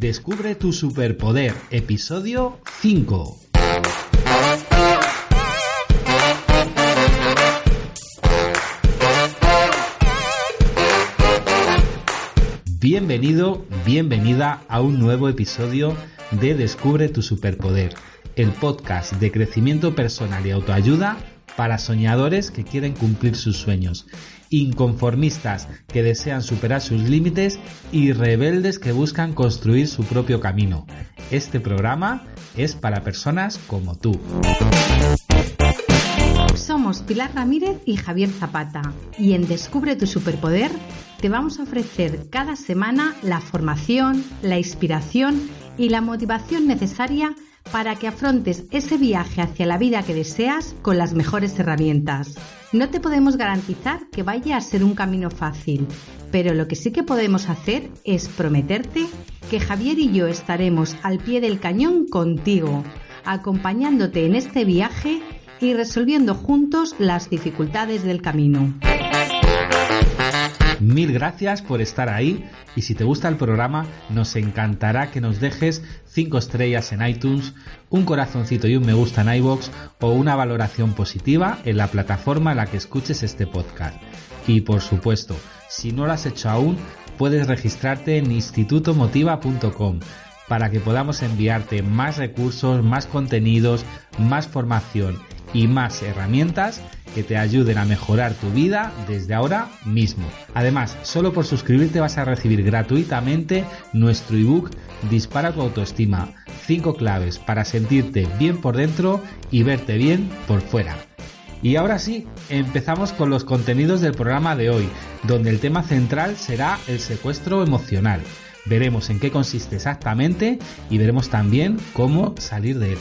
Descubre tu superpoder, episodio 5. Bienvenido, bienvenida a un nuevo episodio de Descubre tu superpoder, el podcast de crecimiento personal y autoayuda para soñadores que quieren cumplir sus sueños, inconformistas que desean superar sus límites y rebeldes que buscan construir su propio camino. Este programa es para personas como tú. Somos Pilar Ramírez y Javier Zapata y en Descubre tu Superpoder te vamos a ofrecer cada semana la formación, la inspiración y la motivación necesaria para que afrontes ese viaje hacia la vida que deseas con las mejores herramientas. No te podemos garantizar que vaya a ser un camino fácil, pero lo que sí que podemos hacer es prometerte que Javier y yo estaremos al pie del cañón contigo, acompañándote en este viaje y resolviendo juntos las dificultades del camino. Mil gracias por estar ahí y si te gusta el programa nos encantará que nos dejes 5 estrellas en iTunes, un corazoncito y un me gusta en iBox o una valoración positiva en la plataforma en la que escuches este podcast. Y por supuesto, si no lo has hecho aún, puedes registrarte en institutomotiva.com para que podamos enviarte más recursos, más contenidos, más formación y más herramientas que te ayuden a mejorar tu vida desde ahora mismo. Además, solo por suscribirte vas a recibir gratuitamente nuestro ebook Dispara tu autoestima. 5 claves para sentirte bien por dentro y verte bien por fuera. Y ahora sí, empezamos con los contenidos del programa de hoy, donde el tema central será el secuestro emocional. Veremos en qué consiste exactamente y veremos también cómo salir de él.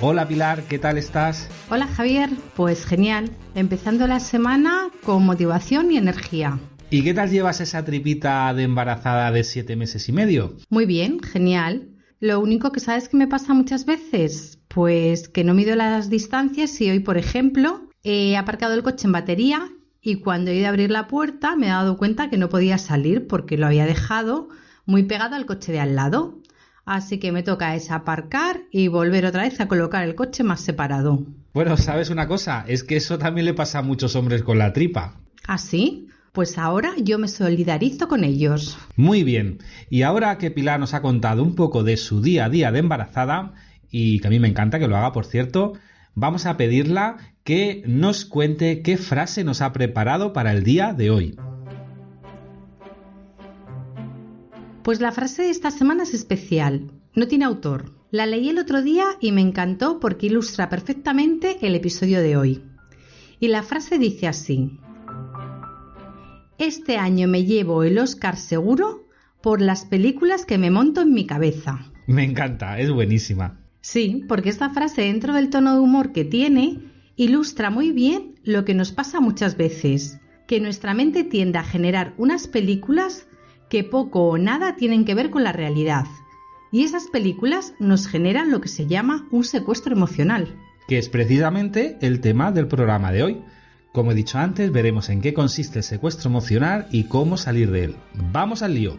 Hola Pilar, ¿qué tal estás? Hola Javier, pues genial, empezando la semana con motivación y energía. ¿Y qué tal llevas esa tripita de embarazada de siete meses y medio? Muy bien, genial. Lo único que sabes que me pasa muchas veces, pues que no mido las distancias y hoy, por ejemplo, he aparcado el coche en batería y cuando he ido a abrir la puerta me he dado cuenta que no podía salir porque lo había dejado muy pegado al coche de al lado. Así que me toca es aparcar y volver otra vez a colocar el coche más separado. Bueno, ¿sabes una cosa? Es que eso también le pasa a muchos hombres con la tripa. ¿Ah, sí? Pues ahora yo me solidarizo con ellos. Muy bien. Y ahora que Pilar nos ha contado un poco de su día a día de embarazada, y que a mí me encanta que lo haga, por cierto, vamos a pedirla que nos cuente qué frase nos ha preparado para el día de hoy. Pues la frase de esta semana es especial, no tiene autor. La leí el otro día y me encantó porque ilustra perfectamente el episodio de hoy. Y la frase dice así. Este año me llevo el Oscar seguro por las películas que me monto en mi cabeza. Me encanta, es buenísima. Sí, porque esta frase dentro del tono de humor que tiene ilustra muy bien lo que nos pasa muchas veces, que nuestra mente tiende a generar unas películas que poco o nada tienen que ver con la realidad. Y esas películas nos generan lo que se llama un secuestro emocional. Que es precisamente el tema del programa de hoy. Como he dicho antes, veremos en qué consiste el secuestro emocional y cómo salir de él. ¡Vamos al lío!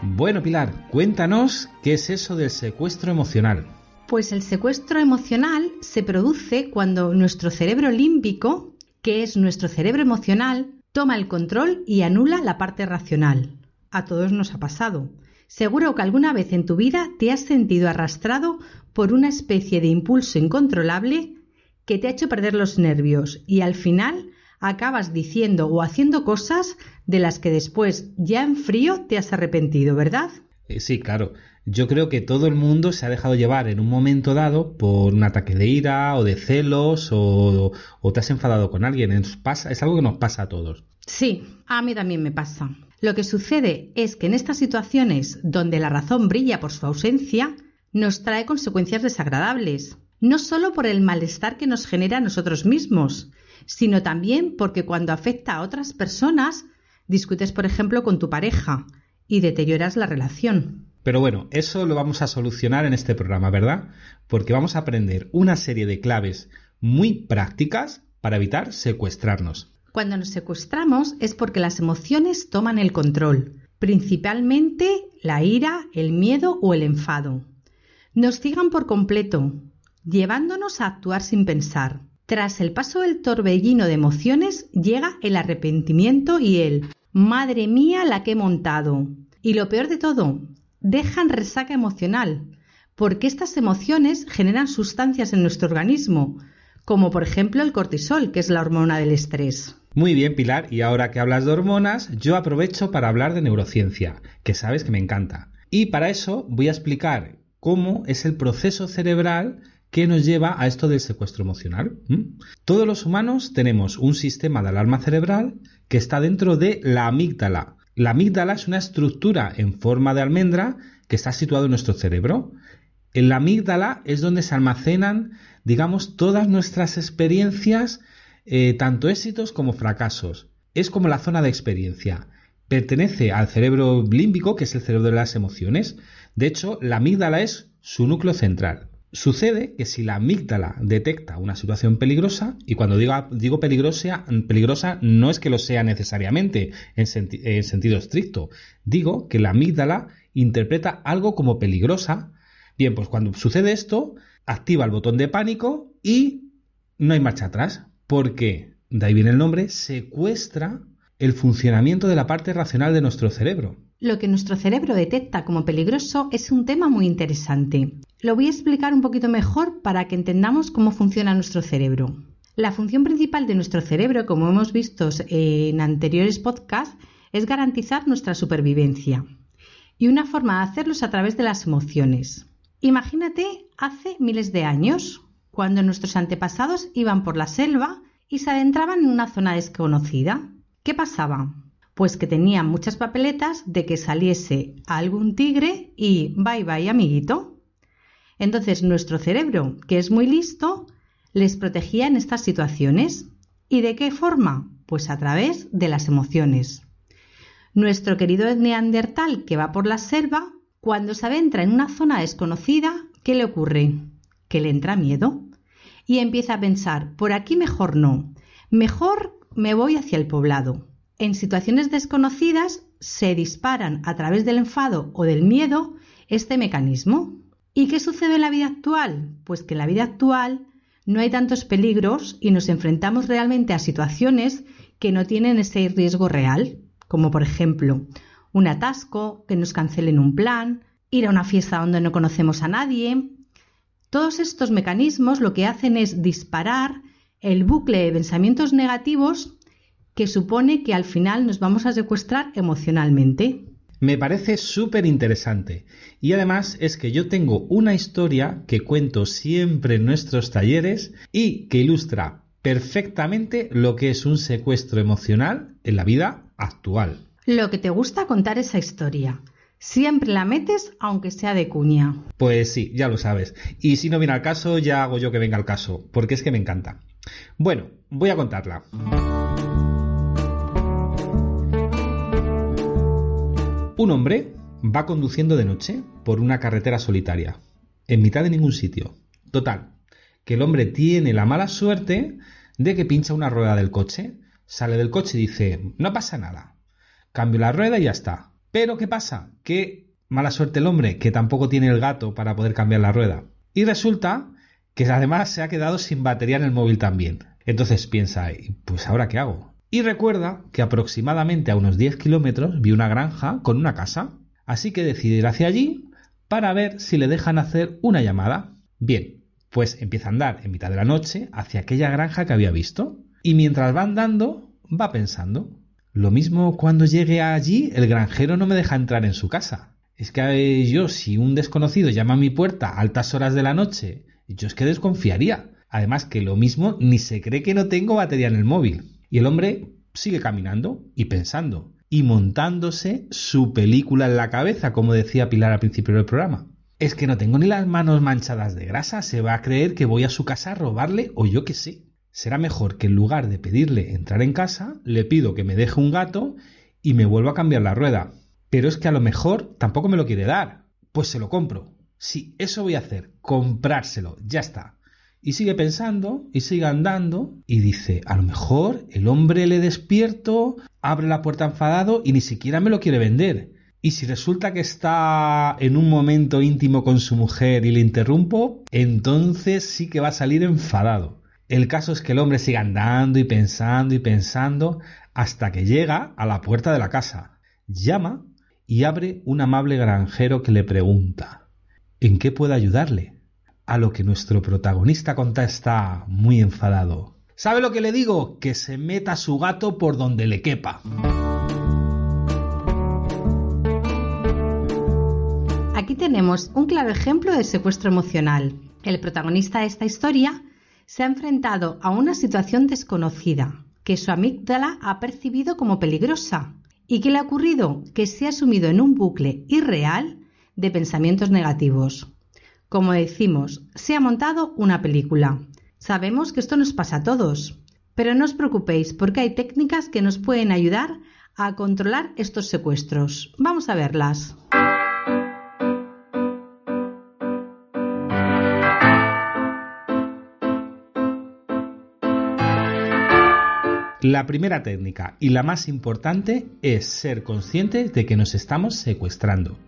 Bueno, Pilar, cuéntanos qué es eso del secuestro emocional. Pues el secuestro emocional se produce cuando nuestro cerebro límbico, que es nuestro cerebro emocional, toma el control y anula la parte racional. A todos nos ha pasado. Seguro que alguna vez en tu vida te has sentido arrastrado por una especie de impulso incontrolable que te ha hecho perder los nervios y al final acabas diciendo o haciendo cosas de las que después, ya en frío, te has arrepentido, ¿verdad? Eh, sí, claro. Yo creo que todo el mundo se ha dejado llevar en un momento dado por un ataque de ira o de celos o, te has enfadado con alguien. Es, es algo que nos pasa a todos. Sí, a mí también me pasa. Lo que sucede es que en estas situaciones donde la razón brilla por su ausencia, nos trae consecuencias desagradables, no solo por el malestar que nos genera a nosotros mismos, sino también porque cuando afecta a otras personas, discutes, por ejemplo, con tu pareja y deterioras la relación. Pero bueno, eso lo vamos a solucionar en este programa, ¿verdad? Porque vamos a aprender una serie de claves muy prácticas para evitar secuestrarnos. Cuando nos secuestramos es porque las emociones toman el control, principalmente la ira, el miedo o el enfado. Nos cigan por completo, llevándonos a actuar sin pensar. Tras el paso del torbellino de emociones llega el arrepentimiento y el Madre mía la que he montado. Y lo peor de todo, dejan resaca emocional, porque estas emociones generan sustancias en nuestro organismo, como por ejemplo el cortisol, que es la hormona del estrés. Muy bien, Pilar, y ahora que hablas de hormonas, yo aprovecho para hablar de neurociencia, que sabes que me encanta. Y para eso voy a explicar cómo es el proceso cerebral que nos lleva a esto del secuestro emocional. Todos los humanos tenemos un sistema de alarma cerebral que está dentro de la amígdala. La amígdala es una estructura en forma de almendra que está situado en nuestro cerebro. En la amígdala es donde se almacenan, digamos, todas nuestras experiencias, eh, tanto éxitos como fracasos. Es como la zona de experiencia. Pertenece al cerebro límbico, que es el cerebro de las emociones. De hecho, la amígdala es su núcleo central. Sucede que si la amígdala detecta una situación peligrosa, y cuando digo, digo peligrosa, peligrosa no es que lo sea necesariamente en, en sentido estricto, digo que la amígdala interpreta algo como peligrosa. Bien, pues cuando sucede esto, activa el botón de pánico y no hay marcha atrás, porque, de ahí viene el nombre, secuestra el funcionamiento de la parte racional de nuestro cerebro. Lo que nuestro cerebro detecta como peligroso es un tema muy interesante. Lo voy a explicar un poquito mejor para que entendamos cómo funciona nuestro cerebro. La función principal de nuestro cerebro, como hemos visto en anteriores podcasts, es garantizar nuestra supervivencia. Y una forma de hacerlo es a través de las emociones. Imagínate hace miles de años, cuando nuestros antepasados iban por la selva y se adentraban en una zona desconocida. ¿Qué pasaba? Pues que tenían muchas papeletas de que saliese algún tigre y bye bye amiguito. Entonces nuestro cerebro, que es muy listo, les protegía en estas situaciones. ¿Y de qué forma? Pues a través de las emociones. Nuestro querido neandertal que va por la selva, cuando se adentra en una zona desconocida, ¿qué le ocurre? Que le entra miedo y empieza a pensar, por aquí mejor no, mejor me voy hacia el poblado. En situaciones desconocidas se disparan a través del enfado o del miedo este mecanismo. ¿Y qué sucede en la vida actual? Pues que en la vida actual no hay tantos peligros y nos enfrentamos realmente a situaciones que no tienen ese riesgo real, como por ejemplo un atasco, que nos cancelen un plan, ir a una fiesta donde no conocemos a nadie. Todos estos mecanismos lo que hacen es disparar el bucle de pensamientos negativos que supone que al final nos vamos a secuestrar emocionalmente. Me parece súper interesante. Y además es que yo tengo una historia que cuento siempre en nuestros talleres y que ilustra perfectamente lo que es un secuestro emocional en la vida actual. Lo que te gusta contar esa historia. Siempre la metes aunque sea de cuña. Pues sí, ya lo sabes. Y si no viene al caso, ya hago yo que venga al caso, porque es que me encanta. Bueno, voy a contarla. Un hombre va conduciendo de noche por una carretera solitaria, en mitad de ningún sitio. Total, que el hombre tiene la mala suerte de que pincha una rueda del coche, sale del coche y dice, no pasa nada, cambio la rueda y ya está. Pero ¿qué pasa? Que mala suerte el hombre, que tampoco tiene el gato para poder cambiar la rueda. Y resulta que además se ha quedado sin batería en el móvil también. Entonces piensa, pues ahora qué hago? Y recuerda que aproximadamente a unos 10 kilómetros vi una granja con una casa, así que decide ir hacia allí para ver si le dejan hacer una llamada. Bien, pues empieza a andar en mitad de la noche hacia aquella granja que había visto y mientras va andando va pensando, lo mismo cuando llegue allí el granjero no me deja entrar en su casa. Es que yo si un desconocido llama a mi puerta a altas horas de la noche, yo es que desconfiaría. Además que lo mismo ni se cree que no tengo batería en el móvil. Y el hombre sigue caminando y pensando y montándose su película en la cabeza, como decía Pilar al principio del programa. Es que no tengo ni las manos manchadas de grasa, se va a creer que voy a su casa a robarle o yo qué sé. Será mejor que en lugar de pedirle entrar en casa, le pido que me deje un gato y me vuelva a cambiar la rueda. Pero es que a lo mejor tampoco me lo quiere dar. Pues se lo compro. Sí, eso voy a hacer, comprárselo, ya está. Y sigue pensando y sigue andando y dice, a lo mejor el hombre le despierto, abre la puerta enfadado y ni siquiera me lo quiere vender. Y si resulta que está en un momento íntimo con su mujer y le interrumpo, entonces sí que va a salir enfadado. El caso es que el hombre sigue andando y pensando y pensando hasta que llega a la puerta de la casa. Llama y abre un amable granjero que le pregunta ¿En qué puede ayudarle? A lo que nuestro protagonista contesta muy enfadado. ¿Sabe lo que le digo? Que se meta su gato por donde le quepa. Aquí tenemos un claro ejemplo de secuestro emocional. El protagonista de esta historia se ha enfrentado a una situación desconocida que su amígdala ha percibido como peligrosa. ¿Y qué le ha ocurrido? Que se ha sumido en un bucle irreal de pensamientos negativos. Como decimos, se ha montado una película. Sabemos que esto nos pasa a todos, pero no os preocupéis porque hay técnicas que nos pueden ayudar a controlar estos secuestros. Vamos a verlas. La primera técnica y la más importante es ser consciente de que nos estamos secuestrando.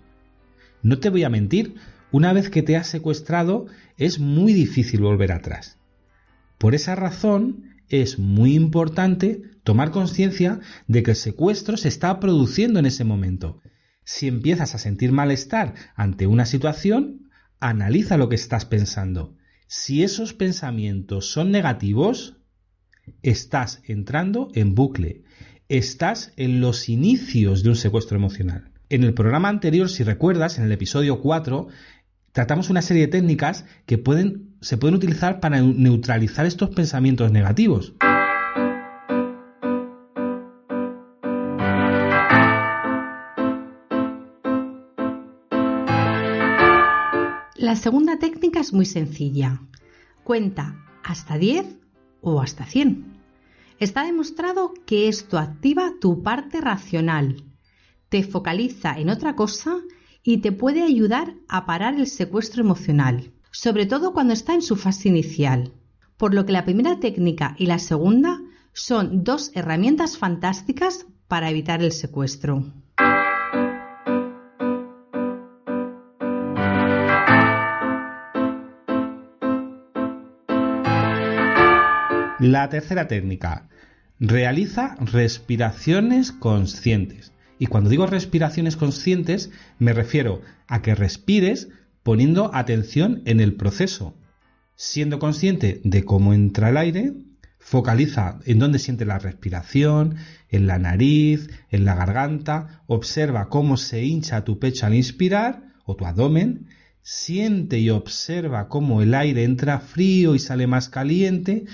No te voy a mentir, una vez que te has secuestrado es muy difícil volver atrás. Por esa razón es muy importante tomar conciencia de que el secuestro se está produciendo en ese momento. Si empiezas a sentir malestar ante una situación, analiza lo que estás pensando. Si esos pensamientos son negativos, estás entrando en bucle. Estás en los inicios de un secuestro emocional. En el programa anterior, si recuerdas, en el episodio 4, tratamos una serie de técnicas que se pueden utilizar para neutralizar estos pensamientos negativos. La segunda técnica es muy sencilla. Cuenta hasta 10 o hasta 100. Está demostrado que esto activa tu parte racional, te focaliza en otra cosa y te puede ayudar a parar el secuestro emocional, sobre todo cuando está en su fase inicial. Por lo que la primera técnica y la segunda son dos herramientas fantásticas para evitar el secuestro. La tercera técnica. Realiza respiraciones conscientes. Y cuando digo respiraciones conscientes, me refiero a que respires poniendo atención en el proceso. Siendo consciente de cómo entra el aire, focaliza en dónde siente la respiración, en la nariz, en la garganta, observa cómo se hincha tu pecho al inspirar o tu abdomen, siente y observa cómo el aire entra frío y sale más caliente,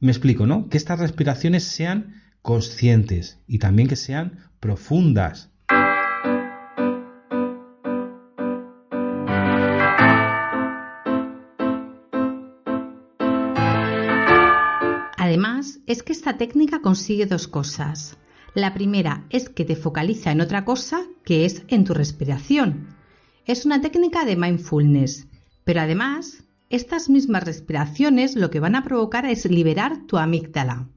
me explico, ¿no? Que estas respiraciones sean conscientes y también que sean profundas. Además, es que esta técnica consigue dos cosas. La primera es que te focaliza en otra cosa, que es en tu respiración. Es una técnica de mindfulness, pero además estas mismas respiraciones lo que van a provocar es liberar tu amígdala.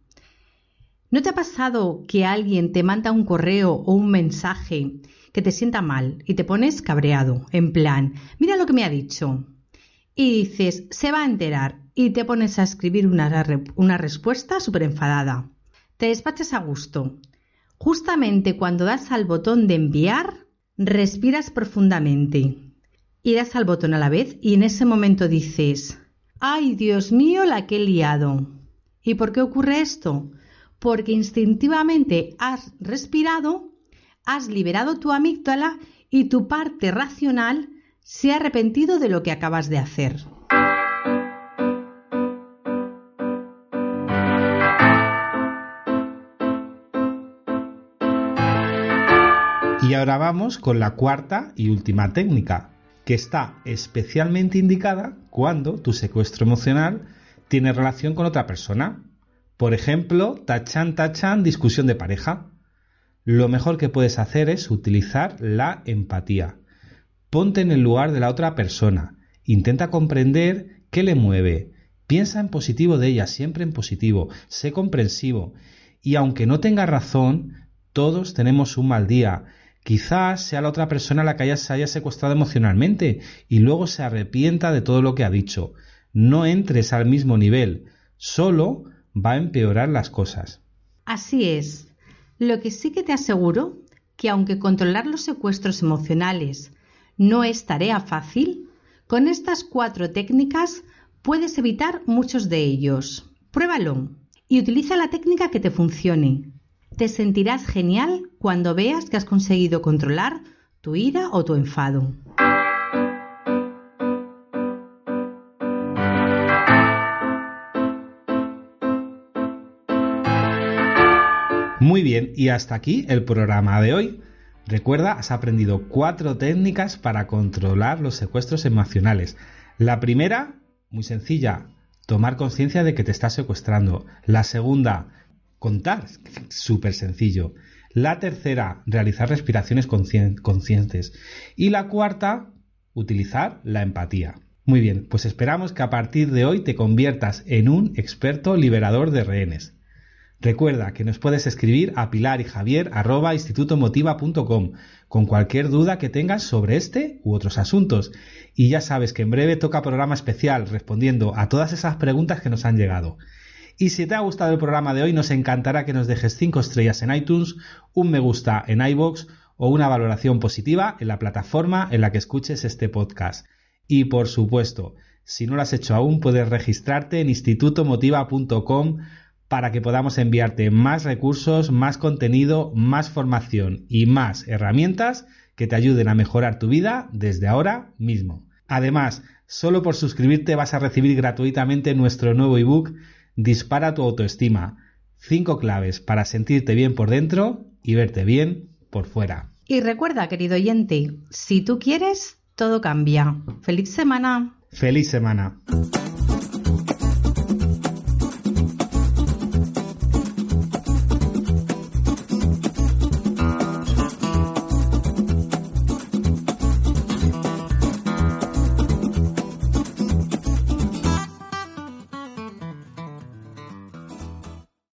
¿No te ha pasado que alguien te manda un correo o un mensaje que te sienta mal y te pones cabreado, en plan, mira lo que me ha dicho? Y dices, se va a enterar y te pones a escribir una, una respuesta súper enfadada. Te despachas a gusto. Justamente cuando das al botón de enviar, respiras profundamente y das al botón a la vez y en ese momento dices, ay Dios mío, la que he liado. ¿Y por qué ocurre esto? Porque instintivamente has respirado, has liberado tu amígdala y tu parte racional se ha arrepentido de lo que acabas de hacer. Y ahora vamos con la cuarta y última técnica, que está especialmente indicada cuando tu secuestro emocional tiene relación con otra persona. Por ejemplo, tachan, tachan, discusión de pareja. Lo mejor que puedes hacer es utilizar la empatía. Ponte en el lugar de la otra persona. Intenta comprender qué le mueve. Piensa en positivo de ella, siempre en positivo, sé comprensivo. Y aunque no tenga razón, todos tenemos un mal día. Quizás sea la otra persona la que haya, se haya secuestrado emocionalmente y luego se arrepienta de todo lo que ha dicho. No entres al mismo nivel, solo va a empeorar las cosas. Así es. Lo que sí que te aseguro que aunque controlar los secuestros emocionales no es tarea fácil, con estas cuatro técnicas puedes evitar muchos de ellos. Pruébalo y utiliza la técnica que te funcione. Te sentirás genial cuando veas que has conseguido controlar tu ira o tu enfado. Y hasta aquí el programa de hoy. Recuerda, has aprendido cuatro técnicas para controlar los secuestros emocionales. La primera, muy sencilla, tomar conciencia de que te estás secuestrando. La segunda, contar, súper sencillo. La tercera, realizar respiraciones conscientes. Y la cuarta, utilizar la empatía. Muy bien, pues esperamos que a partir de hoy te conviertas en un experto liberador de rehenes. Recuerda que nos puedes escribir a pilar y javier institutomotiva.com con cualquier duda que tengas sobre este u otros asuntos. Y ya sabes que en breve toca programa especial respondiendo a todas esas preguntas que nos han llegado. Y si te ha gustado el programa de hoy, nos encantará que nos dejes 5 estrellas en iTunes, un me gusta en iBox o una valoración positiva en la plataforma en la que escuches este podcast. Y por supuesto, si no lo has hecho aún, puedes registrarte en institutomotiva.com para que podamos enviarte más recursos, más contenido, más formación y más herramientas que te ayuden a mejorar tu vida desde ahora mismo. Además, solo por suscribirte vas a recibir gratuitamente nuestro nuevo ebook Dispara tu autoestima. Cinco claves para sentirte bien por dentro y verte bien por fuera. Y recuerda, querido oyente, si tú quieres, todo cambia. ¡Feliz semana! ¡Feliz semana!